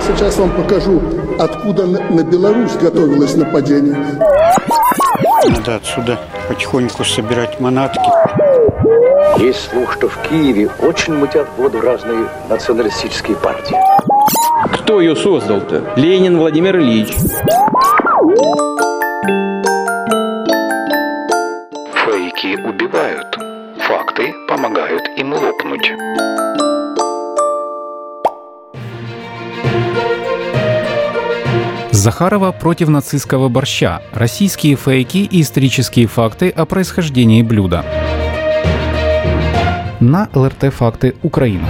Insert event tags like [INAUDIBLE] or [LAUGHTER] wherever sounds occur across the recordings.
Я сейчас вам покажу, откуда на Беларусь готовилось нападение. Надо отсюда потихоньку собирать манатки. Есть слух, что в Киеве очень мутят воду разные националистические партии. Кто ее создал-то? Ленин Владимир Ильич. Фейки убивают. Факты помогают им лопнуть. Захарова против нацистского борща. Российские фейки и исторические факты о происхождении блюда. На ЛРТ «Факты Украина».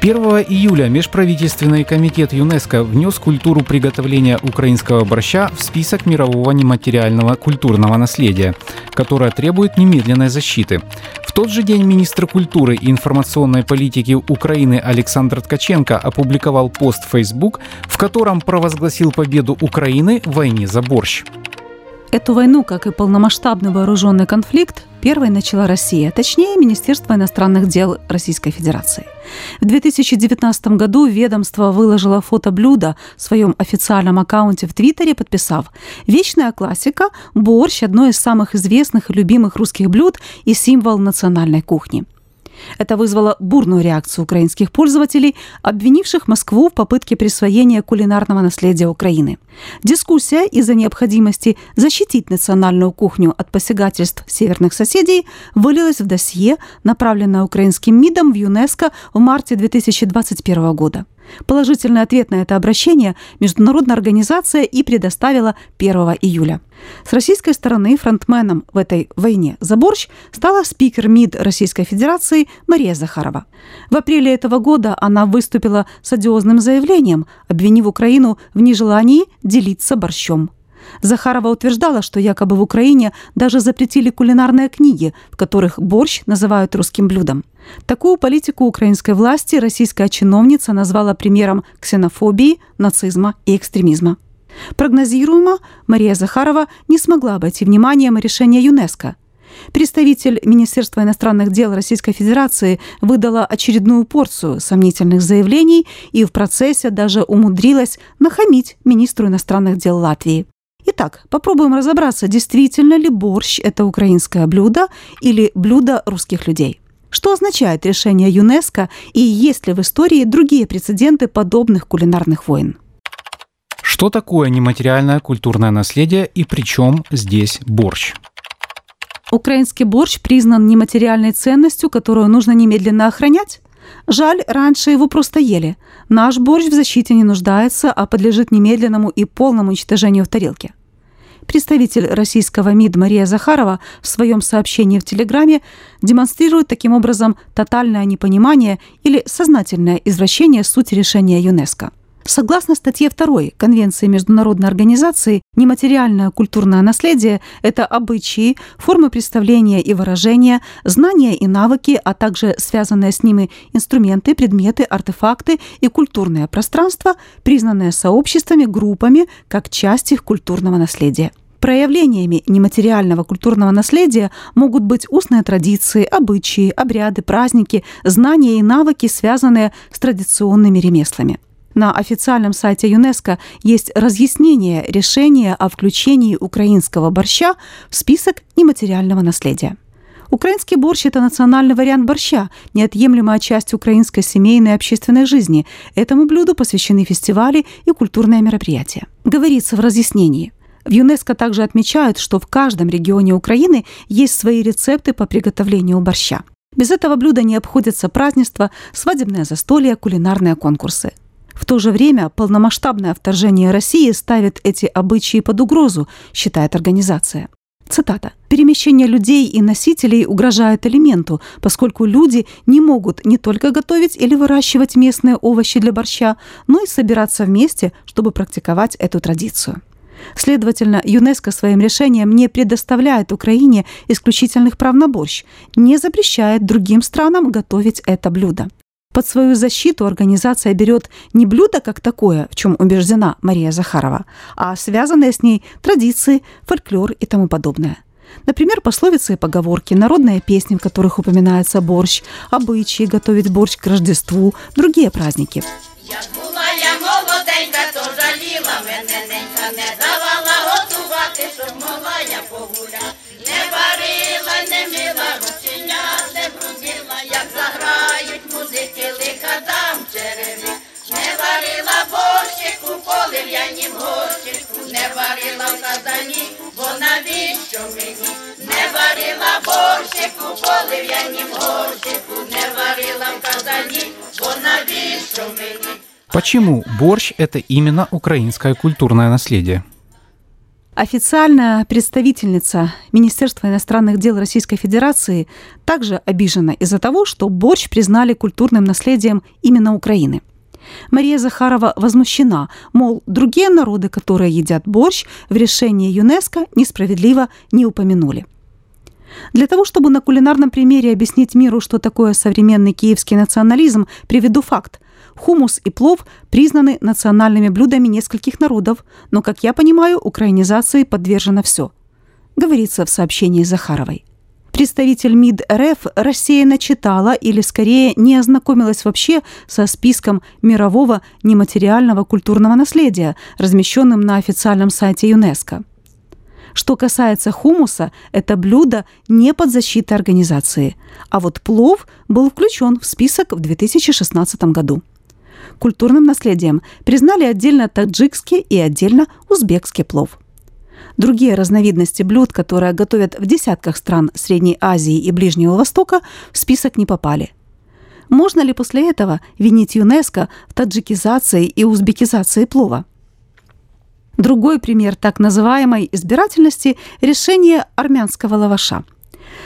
1 июля Межправительственный комитет ЮНЕСКО внес культуру приготовления украинского борща в список мирового нематериального культурного наследия, которое требует немедленной защиты. В тот же день министр культуры и информационной политики Украины Александр Ткаченко опубликовал пост в Facebook, в котором провозгласил победу Украины в войне за борщ. Эту войну, как и полномасштабный вооруженный конфликт, первой начала Россия, точнее Министерство иностранных дел Российской Федерации. В 2019 году ведомство выложило фото блюда в своем официальном аккаунте в Твиттере, подписав «Вечная классика – борщ – одно из самых известных и любимых русских блюд и символ национальной кухни». Это вызвало бурную реакцию украинских пользователей, обвинивших Москву в попытке присвоения кулинарного наследия Украины. Дискуссия из-за необходимости защитить национальную кухню от посягательств северных соседей вылилась в досье, направленное украинским МИДом в ЮНЕСКО в марте 2021 года. Положительный ответ на это обращение международная организация и предоставила 1 июля. С российской стороны фронтменом в этой войне за борщ стала спикер МИД Российской Федерации Мария Захарова. В апреле этого года она выступила с одиозным заявлением, обвинив Украину в нежелании делиться борщом. Захарова утверждала, что якобы в Украине даже запретили кулинарные книги, в которых борщ называют русским блюдом. Такую политику украинской власти российская чиновница назвала примером ксенофобии, нацизма и экстремизма. Прогнозируемо, Мария Захарова не смогла обойти вниманием решение ЮНЕСКО. Представитель Министерства иностранных дел Российской Федерации выдала очередную порцию сомнительных заявлений и в процессе даже умудрилась нахамить министру иностранных дел Латвии. Итак, попробуем разобраться, действительно ли борщ – это украинское блюдо или блюдо русских людей. Что означает решение ЮНЕСКО и есть ли в истории другие прецеденты подобных кулинарных войн? Что такое нематериальное культурное наследие и при чем здесь борщ? Украинский борщ признан нематериальной ценностью, которую нужно немедленно охранять? Жаль, раньше его просто ели. Наш борщ в защите не нуждается, а подлежит немедленному и полному уничтожению в тарелке. Представитель российского МИД Мария Захарова в своем сообщении в Телеграме демонстрирует таким образом тотальное непонимание или сознательное извращение сути решения ЮНЕСКО. Согласно статье 2 Конвенции Международной организации, нематериальное культурное наследие – это обычаи, формы представления и выражения, знания и навыки, а также связанные с ними инструменты, предметы, артефакты и культурное пространство, признанные сообществами, группами как часть их культурного наследия. Проявлениями нематериального культурного наследия могут быть устные традиции, обычаи, обряды, праздники, знания и навыки, связанные с традиционными ремеслами. На официальном сайте ЮНЕСКО есть разъяснение решения о включении украинского борща в список нематериального наследия. Украинский борщ – это национальный вариант борща, неотъемлемая часть украинской семейной и общественной жизни. Этому блюду посвящены фестивали и культурные мероприятия. Говорится в разъяснении. В ЮНЕСКО также отмечают, что в каждом регионе Украины есть свои рецепты по приготовлению борща. Без этого блюда не обходятся празднества, свадебное застолье, кулинарные конкурсы. В то же время полномасштабное вторжение России ставит эти обычаи под угрозу, считает организация. Цитата. «Перемещение людей и носителей угрожает элементу, поскольку люди не могут не только готовить или выращивать местные овощи для борща, но и собираться вместе, чтобы практиковать эту традицию». Следовательно, ЮНЕСКО своим решением не предоставляет Украине исключительных прав на борщ, не запрещает другим странам готовить это блюдо. Под свою защиту организация берет не блюдо как такое, в чем убеждена Мария Захарова, а связанные с ней традиции, фольклор и тому подобное. Например, пословицы и поговорки, народные песни, в которых упоминается борщ, обычаи готовить борщ к Рождеству, другие праздники. Я молоденька, то жаліла мене ненька, не давала готувати, щоб могла я погуляти. Не варила, не мила рученя, не брудила, як заграють музики, лиха дам череві. Не варила борщику, полив'янім горщику, не варила в казані, бо навіщо мені? Не варила борщику, полив'янім горщику, не варила в казані, бо навіщо мені? Почему борщ – это именно украинское культурное наследие? Официальная представительница Министерства иностранных дел Российской Федерации также обижена из-за того, что борщ признали культурным наследием именно Украины. Мария Захарова возмущена, мол, другие народы, которые едят борщ, в решении ЮНЕСКО несправедливо не упомянули. Для того, чтобы на кулинарном примере объяснить миру, что такое современный киевский национализм, приведу факт. Хумус и плов признаны национальными блюдами нескольких народов, но, как я понимаю, украинизации подвержено все. Говорится в сообщении Захаровой. Представитель МИД РФ рассеянно читала или, скорее, не ознакомилась вообще со списком мирового нематериального культурного наследия, размещенным на официальном сайте ЮНЕСКО. Что касается хумуса, это блюдо не под защитой организации, а вот плов был включен в список в 2016 году. Культурным наследием признали отдельно таджикский и отдельно узбекский плов. Другие разновидности блюд, которые готовят в десятках стран Средней Азии и Ближнего Востока, в список не попали. Можно ли после этого винить ЮНЕСКО в таджикизации и узбекизации плова? Другой пример так называемой избирательности – решение армянского лаваша.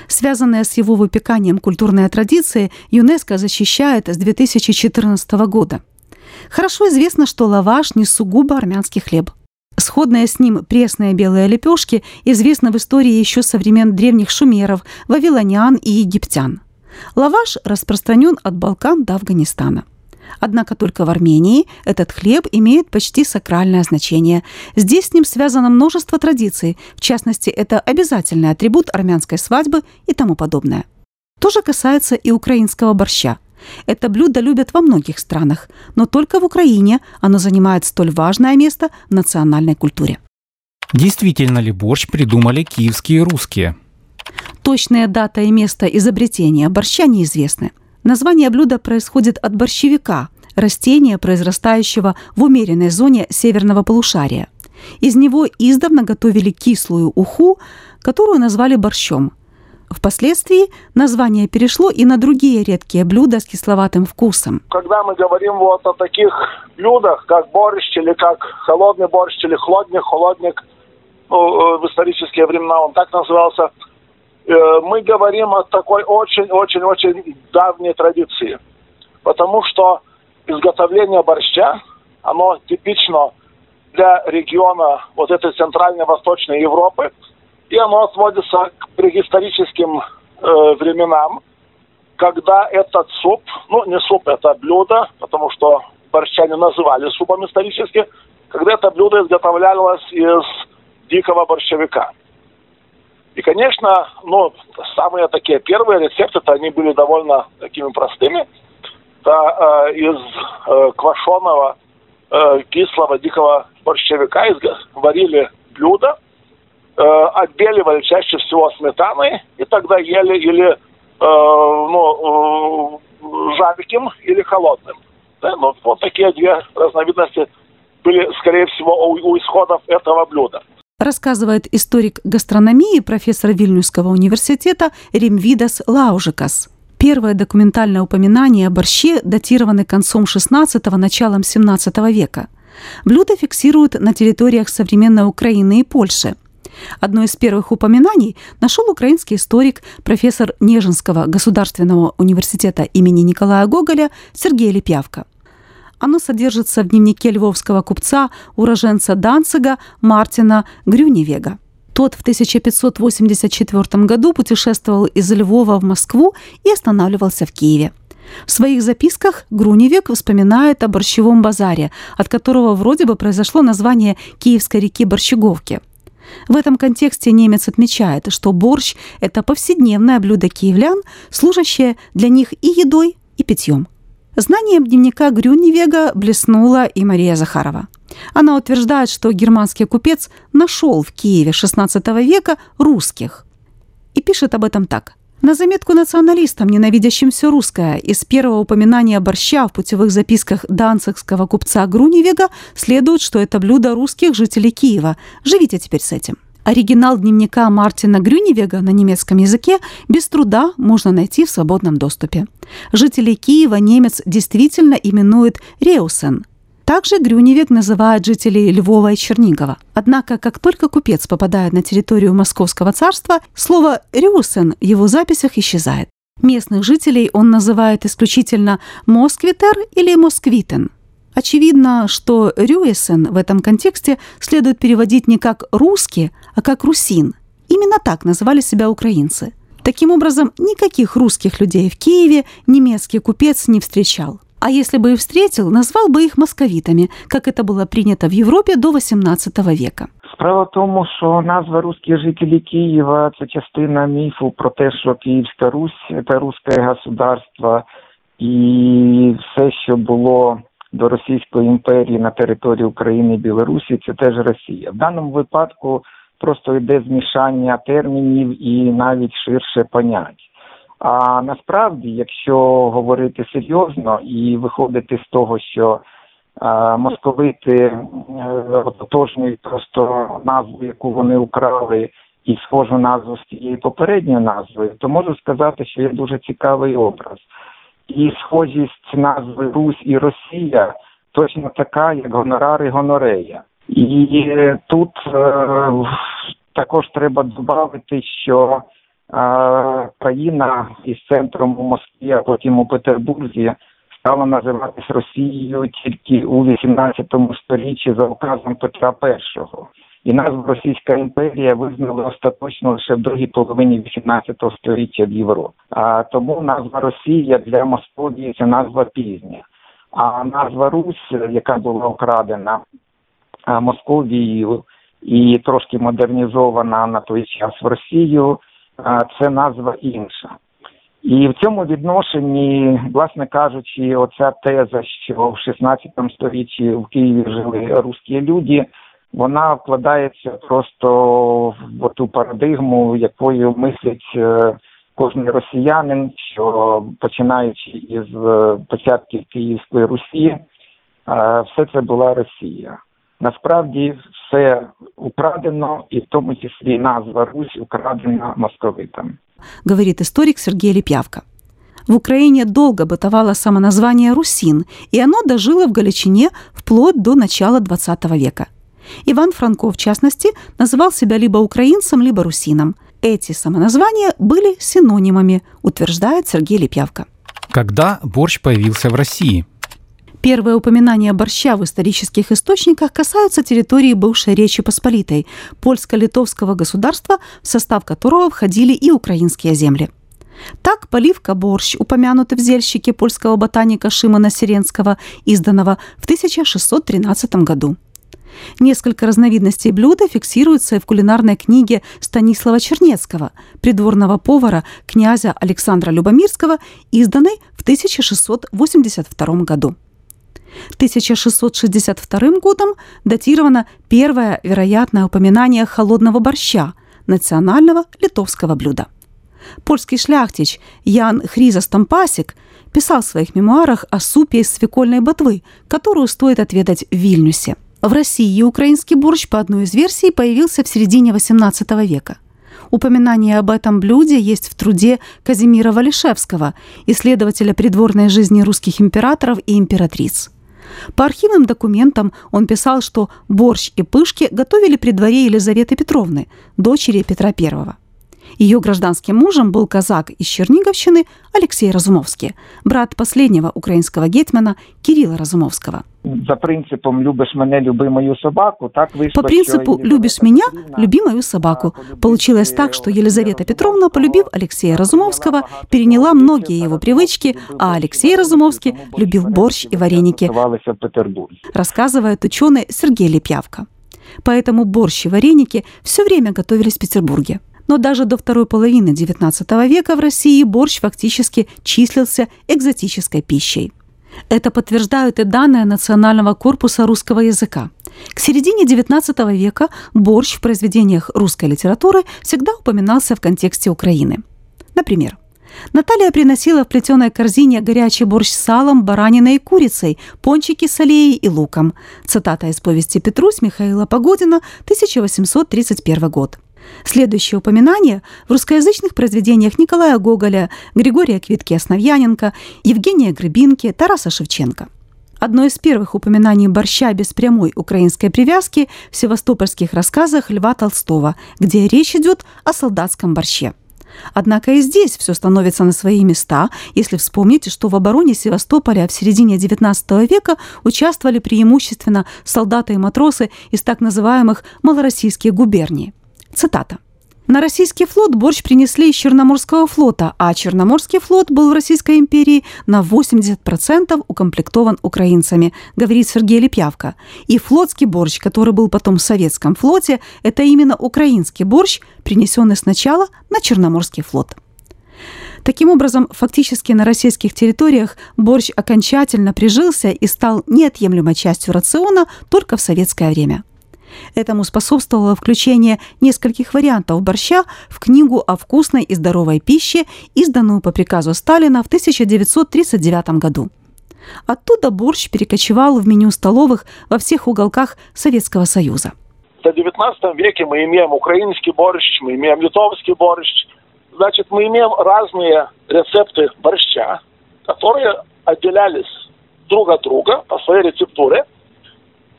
Связанные с его выпеканием культурные традиции ЮНЕСКО защищает с 2014 года. Хорошо известно, что лаваш не сугубо армянский хлеб. Сходные с ним пресные белые лепешки известны в истории еще со времен древних шумеров, вавилонян и египтян. Лаваш распространен от Балкан до Афганистана. Однако только в Армении этот хлеб имеет почти сакральное значение. Здесь с ним связано множество традиций, в частности, это обязательный атрибут армянской свадьбы и тому подобное. То же касается и украинского борща. Это блюдо любят во многих странах, но только в Украине оно занимает столь важное место в национальной культуре. Действительно ли борщ придумали киевские русские? Точная дата и место изобретения борща неизвестны. Название блюда происходит от борщевика, растения, произрастающего в умеренной зоне северного полушария. Из него издавна готовили кислую уху, которую назвали борщом. Впоследствии название перешло и на другие редкие блюда с кисловатым вкусом. Когда мы говорим вот о таких блюдах, как борщ или как холодный борщ или хлодник, холодник, ну, э, в исторические времена он так назывался, э, мы говорим о такой очень-очень-очень давней традиции. Потому что изготовление борща, оно типично для региона вот этой центральной восточной Европы, и оно отводится к преисторическим э, временам, когда этот суп, ну не суп, это блюдо, потому что борщане называли супом исторически, когда это блюдо изготовлялось из дикого борщевика. И, конечно, ну, самые такие первые рецепты-то они были довольно такими простыми. Это э, из э, квашеного э, кислого дикого борщевика изго- варили блюдо, э, отбеливали чаще всего сметаной, и тогда ели или э, ну, э, жарким, или холодным. Да? Ну, вот такие две разновидности были, скорее всего, у, у исходов этого блюда рассказывает историк гастрономии профессор Вильнюсского университета Римвидас Лаужикас. Первое документальное упоминание о борще датированы концом XVI – началом XVII века. Блюдо фиксируют на территориях современной Украины и Польши. Одно из первых упоминаний нашел украинский историк, профессор Нежинского государственного университета имени Николая Гоголя Сергей Лепявка. Оно содержится в дневнике львовского купца, уроженца Данцига Мартина Грюневега. Тот в 1584 году путешествовал из Львова в Москву и останавливался в Киеве. В своих записках Груневек вспоминает о борщевом базаре, от которого вроде бы произошло название Киевской реки Борщеговки. В этом контексте немец отмечает, что борщ – это повседневное блюдо киевлян, служащее для них и едой, и питьем. Знанием дневника Грюневега блеснула и Мария Захарова. Она утверждает, что германский купец нашел в Киеве XVI века русских. И пишет об этом так. На заметку националистам, ненавидящим все русское, из первого упоминания борща в путевых записках данцигского купца Груневега следует, что это блюдо русских жителей Киева. Живите теперь с этим. Оригинал дневника Мартина Грюневега на немецком языке без труда можно найти в свободном доступе. Жителей Киева немец действительно именует Реусен – также Грюневик называет жителей Львова и Чернигова. Однако, как только купец попадает на территорию Московского царства, слово «рюсен» в его записях исчезает. Местных жителей он называет исключительно «москвитер» или «москвитен». Очевидно, что «рюесен» в этом контексте следует переводить не как «русский», а как «русин». Именно так называли себя украинцы. Таким образом, никаких русских людей в Киеве немецкий купец не встречал а если бы и встретил, назвал бы их московитами, как это было принято в Європі до XVIII века. Справа в тому, що назва русські жителі Києва це частина міфу про те, що Київська Русь це русське государство, і все, що було до Російської імперії на території України і Білорусі, це теж Росія. В даному випадку просто йде змішання термінів і навіть ширше понять. А насправді, якщо говорити серйозно і виходити з того, що а, московити е, ототожнюють просто назву, яку вони украли, і схожу назву з тією попередньою назвою, то можу сказати, що є дуже цікавий образ. І схожість назви Русь і Росія точно така, як гонорар і гонорея. І тут е, також треба додати, що країна із центром у Москві, а потім у Петербурзі стала називатись Росією тільки у 18 столітті за указом Петра І. І назву Російська імперія визнали остаточно лише в другій половині 18 століття в Європі. А тому назва Росія для Московії це назва пізня. А назва Русь, яка була окрадена Московією і трошки модернізована на той час в Росію це назва інша. І в цьому відношенні, власне кажучи, оця теза, що в 16 столітті в Києві жили русські люди, вона вкладається просто в ту парадигму, якою мислить е, кожен росіянин, що починаючи із е, початків Київської Русі, е, все це була Росія. Насправді все украдено, и в том числе назва Русь украдена московитом. Говорит историк Сергей Лепявка. В Украине долго бытовало самоназвание «Русин», и оно дожило в Галичине вплоть до начала XX века. Иван Франко, в частности, называл себя либо украинцем, либо русином. Эти самоназвания были синонимами, утверждает Сергей Лепявка. Когда борщ появился в России? Первые упоминания борща в исторических источниках касаются территории бывшей Речи Посполитой, польско-литовского государства, в состав которого входили и украинские земли. Так, поливка борщ, упомянутый в зельщике польского ботаника Шимона Сиренского, изданного в 1613 году. Несколько разновидностей блюда фиксируются и в кулинарной книге Станислава Чернецкого, придворного повара князя Александра Любомирского, изданной в 1682 году. 1662 годом датировано первое вероятное упоминание холодного борща, национального литовского блюда. Польский шляхтич Ян Хризостом-Пасик писал в своих мемуарах о супе из свекольной ботвы, которую стоит отведать в Вильнюсе. В России украинский борщ, по одной из версий, появился в середине XVIII века. Упоминание об этом блюде есть в труде Казимира Валишевского, исследователя придворной жизни русских императоров и императриц. По архивным документам он писал, что борщ и пышки готовили при дворе Елизаветы Петровны, дочери Петра I. Ее гражданским мужем был казак из Черниговщины Алексей Разумовский, брат последнего украинского гетмана Кирилла Разумовского. За принципом «любишь меня, люби мою собаку» так вышло, По принципу «любишь меня, люби мою собаку». Получилось так, что Елизавета Петровна, полюбив Алексея Разумовского, переняла многие его привычки, а Алексей Разумовский любил борщ и вареники, рассказывает ученый Сергей Лепьявка. Поэтому борщ и вареники все время готовились в Петербурге. Но даже до второй половины XIX века в России борщ фактически числился экзотической пищей. Это подтверждают и данные Национального корпуса русского языка. К середине XIX века борщ в произведениях русской литературы всегда упоминался в контексте Украины. Например, Наталья приносила в плетеной корзине горячий борщ с салом, бараниной и курицей, пончики с аллеей и луком. Цитата из повести «Петрусь» Михаила Погодина, 1831 год. Следующее упоминание в русскоязычных произведениях Николая Гоголя, Григория Квитки-Основьяненко, Евгения Гребинки, Тараса Шевченко. Одно из первых упоминаний борща без прямой украинской привязки в севастопольских рассказах Льва Толстого, где речь идет о солдатском борще. Однако и здесь все становится на свои места, если вспомнить, что в обороне Севастополя в середине XIX века участвовали преимущественно солдаты и матросы из так называемых малороссийских губерний. Цитата. На российский флот борщ принесли из Черноморского флота, а Черноморский флот был в Российской империи на 80% укомплектован украинцами, говорит Сергей Лепьявка. И флотский борщ, который был потом в советском флоте, это именно украинский борщ, принесенный сначала на Черноморский флот. Таким образом, фактически на российских территориях борщ окончательно прижился и стал неотъемлемой частью рациона только в советское время – Этому способствовало включение нескольких вариантов борща в книгу о вкусной и здоровой пище, изданную по приказу Сталина в 1939 году. Оттуда борщ перекочевал в меню столовых во всех уголках Советского Союза. В XIX веке мы имеем украинский борщ, мы имеем литовский борщ. Значит, мы имеем разные рецепты борща, которые отделялись друг от друга по своей рецептуре –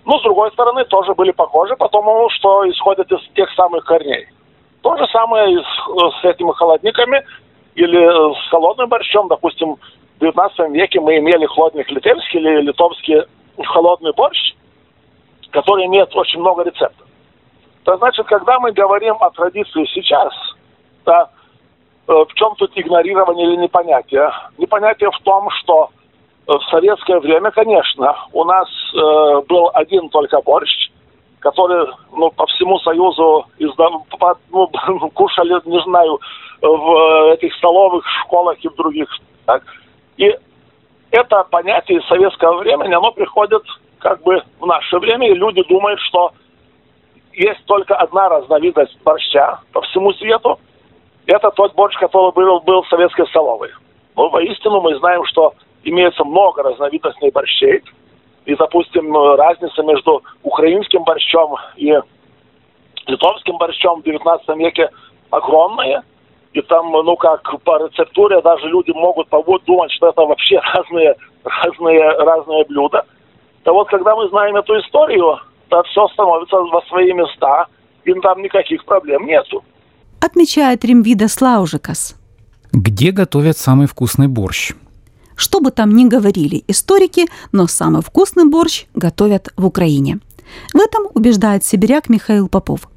ну, с другой стороны, тоже были похожи, потому что исходят из тех самых корней. То же самое и с, с этими холодниками или с холодным борщом. Допустим, в 19 веке мы имели хлодник литовский или литовский холодный борщ, который имеет очень много рецептов. То значит, когда мы говорим о традиции сейчас, да, э, в чем тут игнорирование или непонятие? Непонятие в том, что в советское время, конечно, у нас э, был один только борщ, который ну, по всему Союзу изда... ну, [LAUGHS] кушали, не знаю, в этих столовых школах и в других. Так. И это понятие советского времени, оно приходит как бы в наше время, и люди думают, что есть только одна разновидность борща по всему свету. Это тот борщ, который был, был в советской столовой. Но воистину мы знаем, что имеется много разновидностей борщей. И, допустим, разница между украинским борщом и литовским борщом в 19 веке огромная. И там, ну как, по рецептуре даже люди могут думать, что это вообще [LAUGHS] разные, разные, разные блюда. То вот, когда мы знаем эту историю, то все становится во свои места, и там никаких проблем нету. Отмечает Римвида Слаужикас. Где готовят самый вкусный борщ? Что бы там ни говорили историки, но самый вкусный борщ готовят в Украине. В этом убеждает сибиряк Михаил Попов.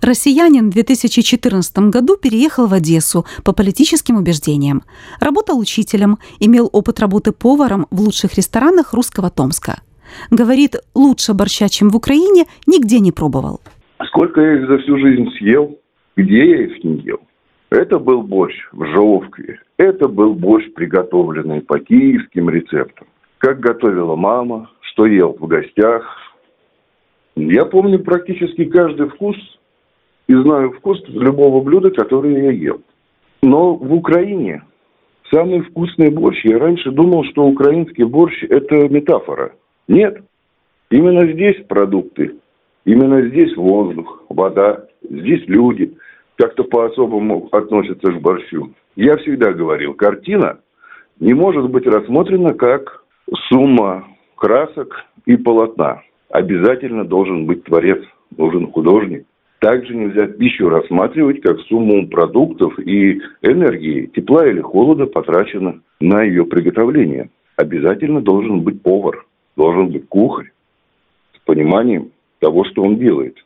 Россиянин в 2014 году переехал в Одессу по политическим убеждениям. Работал учителем, имел опыт работы поваром в лучших ресторанах русского Томска. Говорит, лучше борща, чем в Украине, нигде не пробовал. Сколько я их за всю жизнь съел, где я их не ел. Это был борщ в Жовкве. Это был борщ, приготовленный по киевским рецептам. Как готовила мама, что ел в гостях. Я помню практически каждый вкус и знаю вкус любого блюда, которое я ел. Но в Украине самый вкусный борщ, я раньше думал, что украинский борщ – это метафора. Нет. Именно здесь продукты, именно здесь воздух, вода, здесь люди – как-то по-особому относятся к борщу. Я всегда говорил, картина не может быть рассмотрена как сумма красок и полотна. Обязательно должен быть творец, нужен художник. Также нельзя пищу рассматривать как сумму продуктов и энергии, тепла или холода потрачено на ее приготовление. Обязательно должен быть повар, должен быть кухарь с пониманием того, что он делает.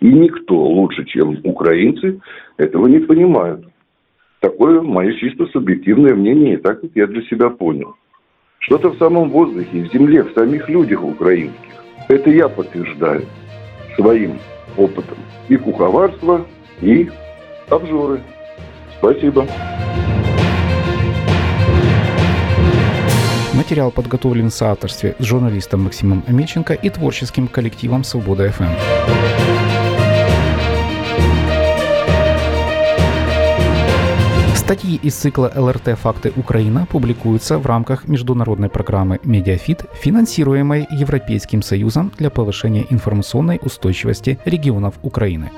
И никто лучше, чем украинцы, этого не понимают. Такое мое чисто субъективное мнение, и так как я для себя понял. Что-то в самом воздухе, в земле, в самих людях украинских. Это я подтверждаю, своим опытом и куховарство, и обжоры. Спасибо. Материал подготовлен в соавторстве с журналистом Максимом Амельченко и творческим коллективом «Свобода ФМ». Статьи из цикла ЛРТ «Факты Украина» публикуются в рамках международной программы «Медиафит», финансируемой Европейским Союзом для повышения информационной устойчивости регионов Украины.